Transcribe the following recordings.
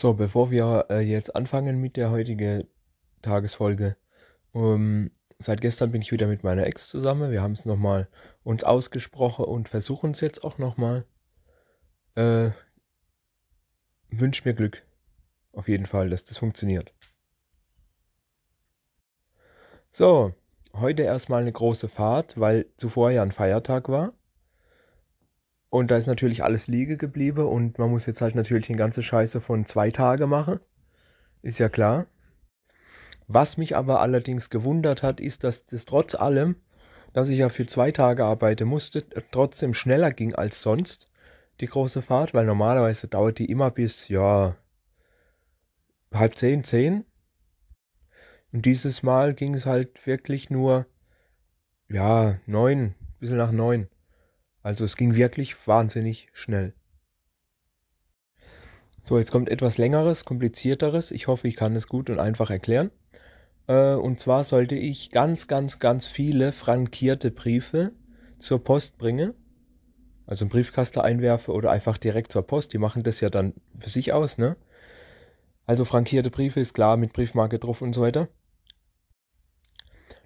So, bevor wir äh, jetzt anfangen mit der heutigen Tagesfolge, ähm, seit gestern bin ich wieder mit meiner Ex zusammen. Wir haben es nochmal uns ausgesprochen und versuchen es jetzt auch nochmal. Äh, wünsch mir Glück. Auf jeden Fall, dass das funktioniert. So, heute erstmal eine große Fahrt, weil zuvor ja ein Feiertag war. Und da ist natürlich alles liege geblieben und man muss jetzt halt natürlich den ganze Scheiße von zwei Tage machen. Ist ja klar. Was mich aber allerdings gewundert hat, ist, dass das trotz allem, dass ich ja für zwei Tage arbeiten musste, trotzdem schneller ging als sonst, die große Fahrt, weil normalerweise dauert die immer bis, ja, halb zehn, zehn. Und dieses Mal ging es halt wirklich nur, ja, neun, bisschen nach neun. Also es ging wirklich wahnsinnig schnell. So, jetzt kommt etwas längeres, komplizierteres. Ich hoffe, ich kann es gut und einfach erklären. Äh, und zwar sollte ich ganz, ganz, ganz viele frankierte Briefe zur Post bringen. Also einen Briefkasten einwerfe oder einfach direkt zur Post. Die machen das ja dann für sich aus, ne? Also frankierte Briefe ist klar mit Briefmarke drauf und so weiter.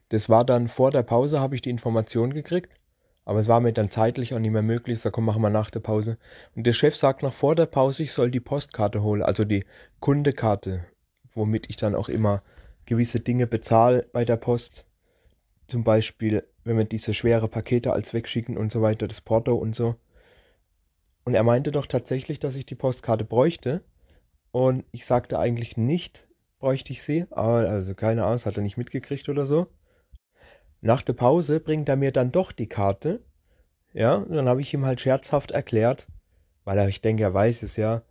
Das war dann vor der Pause, habe ich die Information gekriegt. Aber es war mir dann zeitlich auch nicht mehr möglich. Ich komm, machen wir nach der Pause. Und der Chef sagt noch vor der Pause, ich soll die Postkarte holen, also die Kundekarte, womit ich dann auch immer gewisse Dinge bezahle bei der Post. Zum Beispiel, wenn wir diese schwere Pakete als wegschicken und so weiter, das Porto und so. Und er meinte doch tatsächlich, dass ich die Postkarte bräuchte. Und ich sagte eigentlich nicht, bräuchte ich sie. Aber also keine Ahnung, das hat er nicht mitgekriegt oder so. Nach der Pause bringt er mir dann doch die Karte. Ja, dann habe ich ihm halt scherzhaft erklärt, weil er, ich denke, er weiß es ja,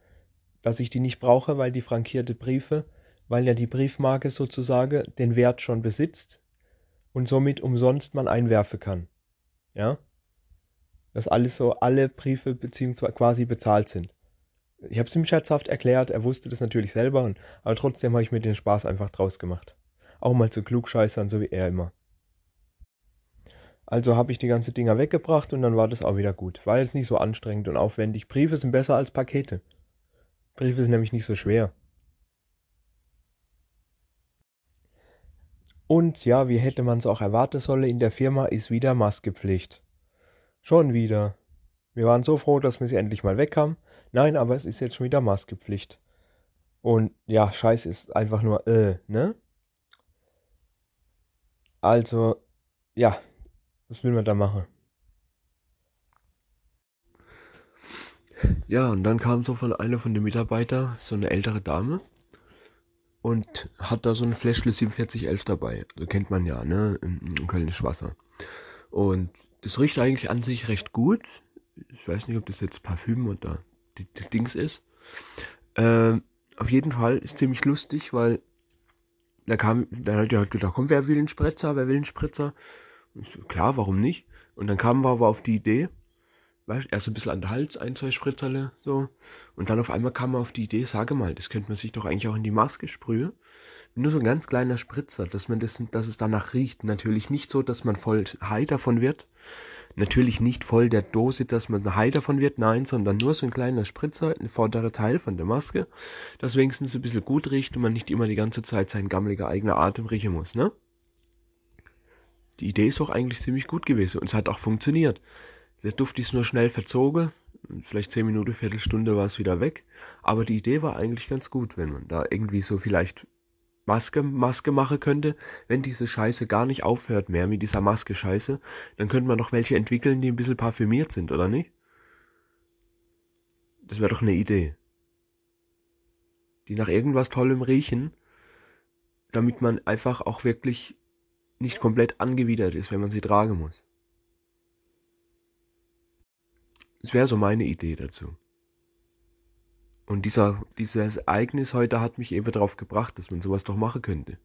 dass ich die nicht brauche, weil die frankierte Briefe, weil ja die Briefmarke sozusagen den Wert schon besitzt und somit umsonst man einwerfen kann. Ja, dass alles so, alle Briefe beziehungsweise quasi bezahlt sind. Ich habe es ihm scherzhaft erklärt, er wusste das natürlich selber, und, aber trotzdem habe ich mir den Spaß einfach draus gemacht. Auch mal zu klugscheißern, so wie er immer. Also habe ich die ganzen Dinger weggebracht und dann war das auch wieder gut. War jetzt nicht so anstrengend und aufwendig. Briefe sind besser als Pakete. Briefe sind nämlich nicht so schwer. Und ja, wie hätte man es auch erwarten sollen, in der Firma ist wieder Maskepflicht. Schon wieder. Wir waren so froh, dass wir sie endlich mal weghaben. Nein, aber es ist jetzt schon wieder Maskepflicht. Und ja, Scheiß ist einfach nur äh, ne? Also, ja, was will man da machen? Ja, und dann kam so von einer von den Mitarbeitern, so eine ältere Dame, und hat da so ein Fläschle 4711 dabei. So kennt man ja, ne? Im Kölnisch Wasser. Und das riecht eigentlich an sich recht gut. Ich weiß nicht, ob das jetzt Parfüm oder die, die Dings ist. Ähm, auf jeden Fall ist ziemlich lustig, weil da kam, da hat er halt gedacht, komm, wer will einen Spritzer, wer will einen Spritzer? So, klar, warum nicht? Und dann kamen wir aber auf die Idee, weißt, erst ein bisschen an der Hals, ein, zwei Spritzerle, so. Und dann auf einmal kam man auf die Idee, sage mal, das könnte man sich doch eigentlich auch in die Maske sprühen. Nur so ein ganz kleiner Spritzer, dass man das, dass es danach riecht. Natürlich nicht so, dass man voll high davon wird. Natürlich nicht voll der Dose, dass man high davon wird, nein, sondern nur so ein kleiner Spritzer, ein vorderer Teil von der Maske, dass wenigstens ein bisschen gut riecht und man nicht immer die ganze Zeit sein gammeliger eigener Atem riechen muss, ne? Die Idee ist doch eigentlich ziemlich gut gewesen und es hat auch funktioniert. Der Duft ist nur schnell verzogen, vielleicht 10 Minuten, Viertelstunde war es wieder weg, aber die Idee war eigentlich ganz gut, wenn man da irgendwie so vielleicht Maske, Maske machen könnte, wenn diese Scheiße gar nicht aufhört mehr mit dieser Maske-Scheiße, dann könnte man doch welche entwickeln, die ein bisschen parfümiert sind, oder nicht? Das wäre doch eine Idee. Die nach irgendwas Tollem riechen, damit man einfach auch wirklich nicht komplett angewidert ist, wenn man sie tragen muss. Das wäre so meine Idee dazu. Und dieser, dieses Ereignis heute hat mich eben darauf gebracht, dass man sowas doch machen könnte.